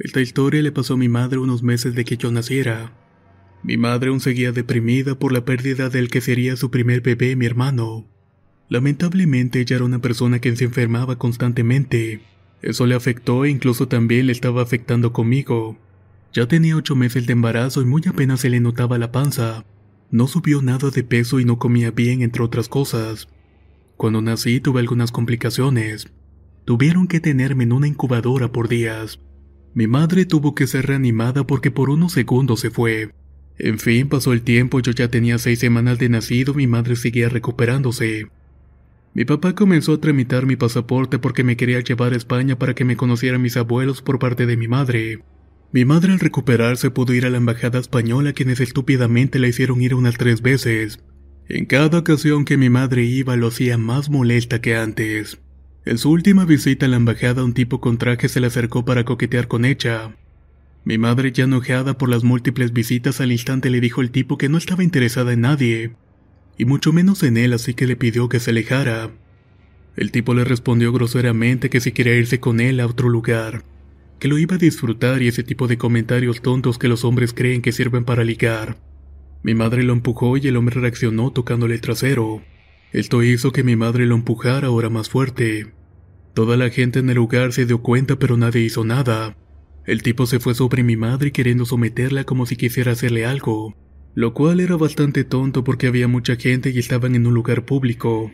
Esta historia le pasó a mi madre unos meses de que yo naciera. Mi madre aún seguía deprimida por la pérdida del que sería su primer bebé, mi hermano. Lamentablemente ella era una persona que se enfermaba constantemente. Eso le afectó e incluso también le estaba afectando conmigo. Ya tenía ocho meses de embarazo y muy apenas se le notaba la panza. No subió nada de peso y no comía bien, entre otras cosas. Cuando nací tuve algunas complicaciones. Tuvieron que tenerme en una incubadora por días. Mi madre tuvo que ser reanimada porque por unos segundos se fue. En fin, pasó el tiempo, yo ya tenía seis semanas de nacido, mi madre seguía recuperándose. Mi papá comenzó a tramitar mi pasaporte porque me quería llevar a España para que me conocieran mis abuelos por parte de mi madre. Mi madre al recuperarse pudo ir a la embajada española quienes estúpidamente la hicieron ir unas tres veces. En cada ocasión que mi madre iba lo hacía más molesta que antes. En su última visita a la embajada un tipo con traje se le acercó para coquetear con ella. Mi madre ya enojada por las múltiples visitas al instante le dijo al tipo que no estaba interesada en nadie, y mucho menos en él, así que le pidió que se alejara. El tipo le respondió groseramente que si quería irse con él a otro lugar, que lo iba a disfrutar y ese tipo de comentarios tontos que los hombres creen que sirven para ligar. Mi madre lo empujó y el hombre reaccionó tocándole el trasero. Esto hizo que mi madre lo empujara ahora más fuerte. Toda la gente en el lugar se dio cuenta pero nadie hizo nada. El tipo se fue sobre mi madre queriendo someterla como si quisiera hacerle algo, lo cual era bastante tonto porque había mucha gente y estaban en un lugar público.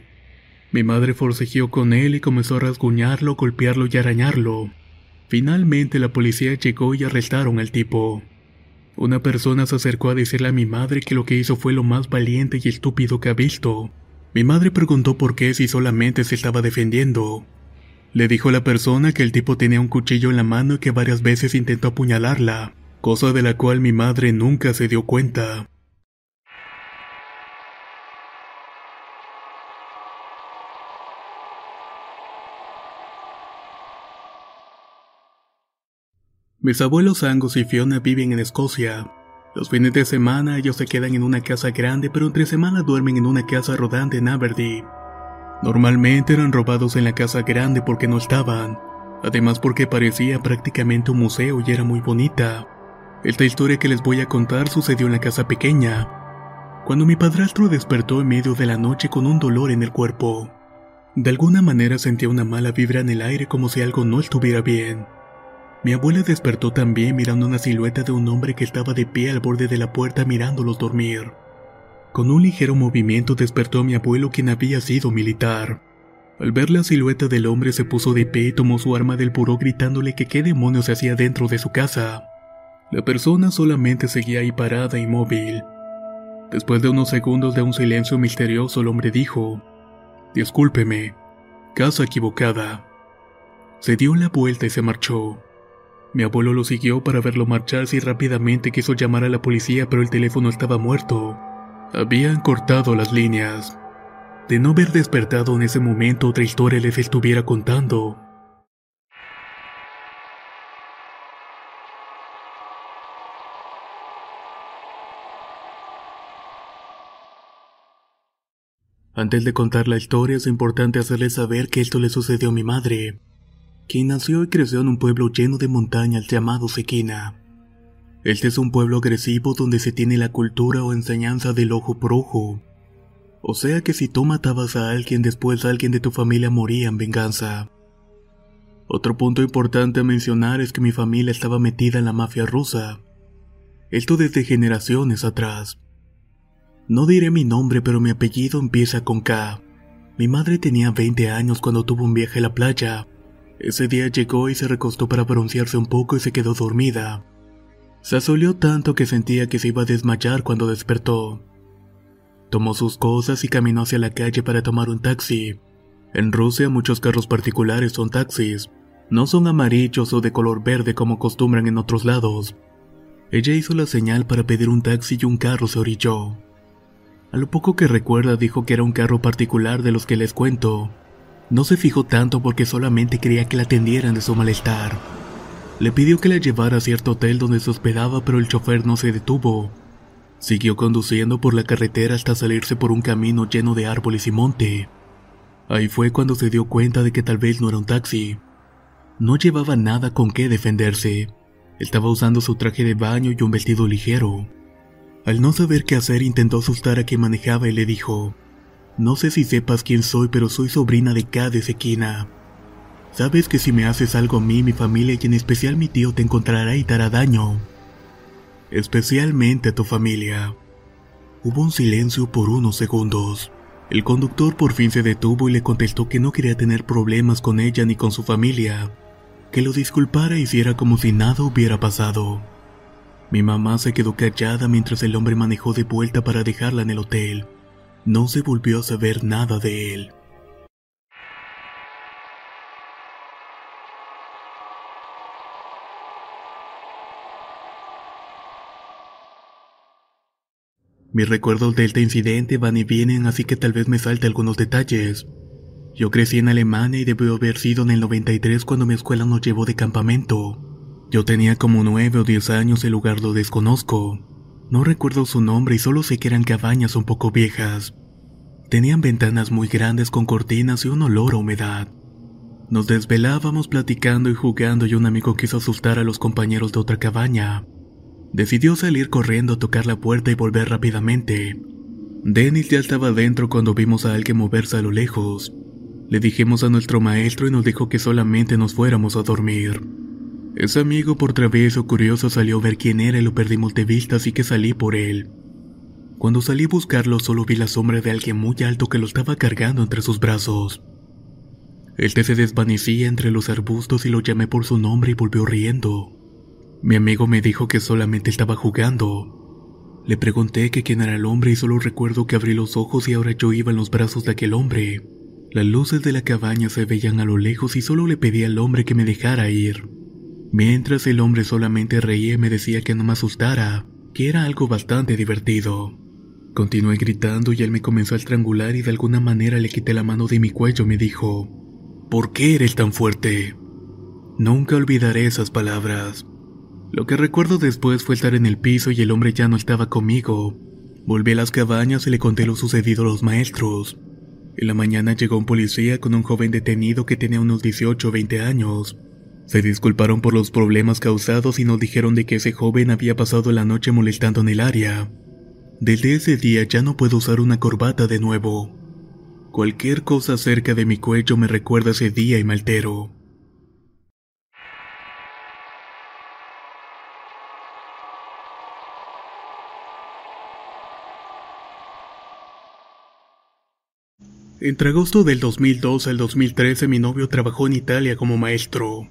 Mi madre forcejeó con él y comenzó a rasguñarlo, golpearlo y arañarlo. Finalmente la policía llegó y arrestaron al tipo. Una persona se acercó a decirle a mi madre que lo que hizo fue lo más valiente y estúpido que ha visto. Mi madre preguntó por qué si solamente se estaba defendiendo. Le dijo a la persona que el tipo tenía un cuchillo en la mano y que varias veces intentó apuñalarla, cosa de la cual mi madre nunca se dio cuenta. Mis abuelos Angus y Fiona viven en Escocia. Los fines de semana ellos se quedan en una casa grande, pero entre semana duermen en una casa rodante en Aberdeen. Normalmente eran robados en la casa grande porque no estaban, además porque parecía prácticamente un museo y era muy bonita. Esta historia que les voy a contar sucedió en la casa pequeña, cuando mi padrastro despertó en medio de la noche con un dolor en el cuerpo. De alguna manera sentía una mala vibra en el aire como si algo no estuviera bien. Mi abuela despertó también mirando una silueta de un hombre que estaba de pie al borde de la puerta mirándolos dormir. Con un ligero movimiento despertó a mi abuelo quien había sido militar. Al ver la silueta del hombre se puso de pie y tomó su arma del buró gritándole que qué demonios se hacía dentro de su casa. La persona solamente seguía ahí parada inmóvil. Después de unos segundos de un silencio misterioso el hombre dijo, Discúlpeme, casa equivocada. Se dio la vuelta y se marchó. Mi abuelo lo siguió para verlo marcharse y rápidamente quiso llamar a la policía pero el teléfono estaba muerto. Habían cortado las líneas. De no haber despertado en ese momento otra historia les estuviera contando. Antes de contar la historia es importante hacerles saber que esto le sucedió a mi madre, quien nació y creció en un pueblo lleno de montañas llamado Sequina. Este es un pueblo agresivo donde se tiene la cultura o enseñanza del ojo por ojo. O sea que si tú matabas a alguien después alguien de tu familia moría en venganza. Otro punto importante a mencionar es que mi familia estaba metida en la mafia rusa. Esto desde generaciones atrás. No diré mi nombre, pero mi apellido empieza con K. Mi madre tenía 20 años cuando tuvo un viaje a la playa. Ese día llegó y se recostó para broncearse un poco y se quedó dormida. Se asoleó tanto que sentía que se iba a desmayar cuando despertó. Tomó sus cosas y caminó hacia la calle para tomar un taxi. En Rusia muchos carros particulares son taxis. No son amarillos o de color verde como acostumbran en otros lados. Ella hizo la señal para pedir un taxi y un carro se orilló. A lo poco que recuerda dijo que era un carro particular de los que les cuento. No se fijó tanto porque solamente quería que la atendieran de su malestar. Le pidió que la llevara a cierto hotel donde se hospedaba pero el chofer no se detuvo. Siguió conduciendo por la carretera hasta salirse por un camino lleno de árboles y monte. Ahí fue cuando se dio cuenta de que tal vez no era un taxi. No llevaba nada con qué defenderse. Estaba usando su traje de baño y un vestido ligero. Al no saber qué hacer intentó asustar a quien manejaba y le dijo, No sé si sepas quién soy, pero soy sobrina de Cade Sequina. Sabes que si me haces algo a mí, mi familia y en especial mi tío te encontrará y te hará daño. Especialmente a tu familia. Hubo un silencio por unos segundos. El conductor por fin se detuvo y le contestó que no quería tener problemas con ella ni con su familia, que lo disculpara y hiciera como si nada hubiera pasado. Mi mamá se quedó callada mientras el hombre manejó de vuelta para dejarla en el hotel. No se volvió a saber nada de él. Mis recuerdos de este incidente van y vienen, así que tal vez me salte algunos detalles. Yo crecí en Alemania y debió haber sido en el 93 cuando mi escuela nos llevó de campamento. Yo tenía como nueve o diez años, el lugar lo desconozco. No recuerdo su nombre y solo sé que eran cabañas un poco viejas. Tenían ventanas muy grandes con cortinas y un olor a humedad. Nos desvelábamos platicando y jugando y un amigo quiso asustar a los compañeros de otra cabaña. Decidió salir corriendo a tocar la puerta y volver rápidamente. Dennis ya estaba dentro cuando vimos a alguien moverse a lo lejos. Le dijimos a nuestro maestro y nos dijo que solamente nos fuéramos a dormir. Ese amigo por travieso curioso salió a ver quién era y lo perdimos de vista así que salí por él. Cuando salí a buscarlo solo vi la sombra de alguien muy alto que lo estaba cargando entre sus brazos. Este se desvanecía entre los arbustos y lo llamé por su nombre y volvió riendo. Mi amigo me dijo que solamente estaba jugando. Le pregunté que quién era el hombre y solo recuerdo que abrí los ojos y ahora yo iba en los brazos de aquel hombre. Las luces de la cabaña se veían a lo lejos y solo le pedí al hombre que me dejara ir. Mientras el hombre solamente reía y me decía que no me asustara, que era algo bastante divertido. Continué gritando y él me comenzó a estrangular y de alguna manera le quité la mano de mi cuello y me dijo, ¿Por qué eres tan fuerte? Nunca olvidaré esas palabras. Lo que recuerdo después fue estar en el piso y el hombre ya no estaba conmigo. Volví a las cabañas y le conté lo sucedido a los maestros. En la mañana llegó un policía con un joven detenido que tenía unos 18 o 20 años. Se disculparon por los problemas causados y nos dijeron de que ese joven había pasado la noche molestando en el área. Desde ese día ya no puedo usar una corbata de nuevo. Cualquier cosa cerca de mi cuello me recuerda ese día y me altero. Entre agosto del 2002 al 2013 mi novio trabajó en Italia como maestro.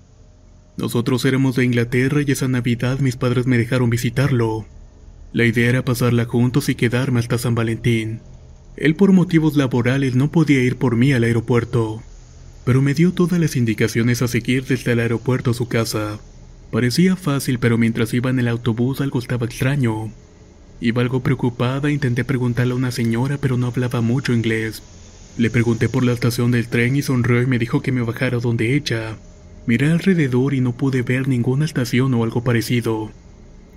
Nosotros éramos de Inglaterra y esa Navidad mis padres me dejaron visitarlo. La idea era pasarla juntos y quedarme hasta San Valentín. Él por motivos laborales no podía ir por mí al aeropuerto, pero me dio todas las indicaciones a seguir desde el aeropuerto a su casa. Parecía fácil, pero mientras iba en el autobús algo estaba extraño. Iba algo preocupada, intenté preguntarle a una señora, pero no hablaba mucho inglés. Le pregunté por la estación del tren y sonrió y me dijo que me bajara donde ella. Miré alrededor y no pude ver ninguna estación o algo parecido.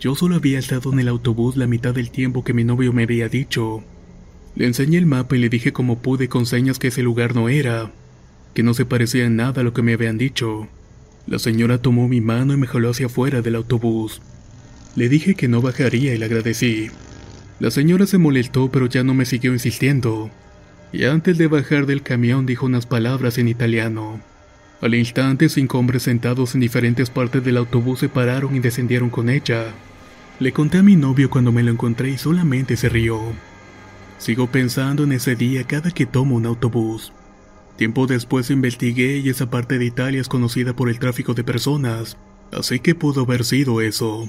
Yo solo había estado en el autobús la mitad del tiempo que mi novio me había dicho. Le enseñé el mapa y le dije como pude con señas que ese lugar no era, que no se parecía en nada a lo que me habían dicho. La señora tomó mi mano y me jaló hacia afuera del autobús. Le dije que no bajaría y le agradecí. La señora se molestó pero ya no me siguió insistiendo y antes de bajar del camión dijo unas palabras en italiano. Al instante cinco hombres sentados en diferentes partes del autobús se pararon y descendieron con ella. Le conté a mi novio cuando me lo encontré y solamente se rió. Sigo pensando en ese día cada que tomo un autobús. Tiempo después investigué y esa parte de Italia es conocida por el tráfico de personas, así que pudo haber sido eso.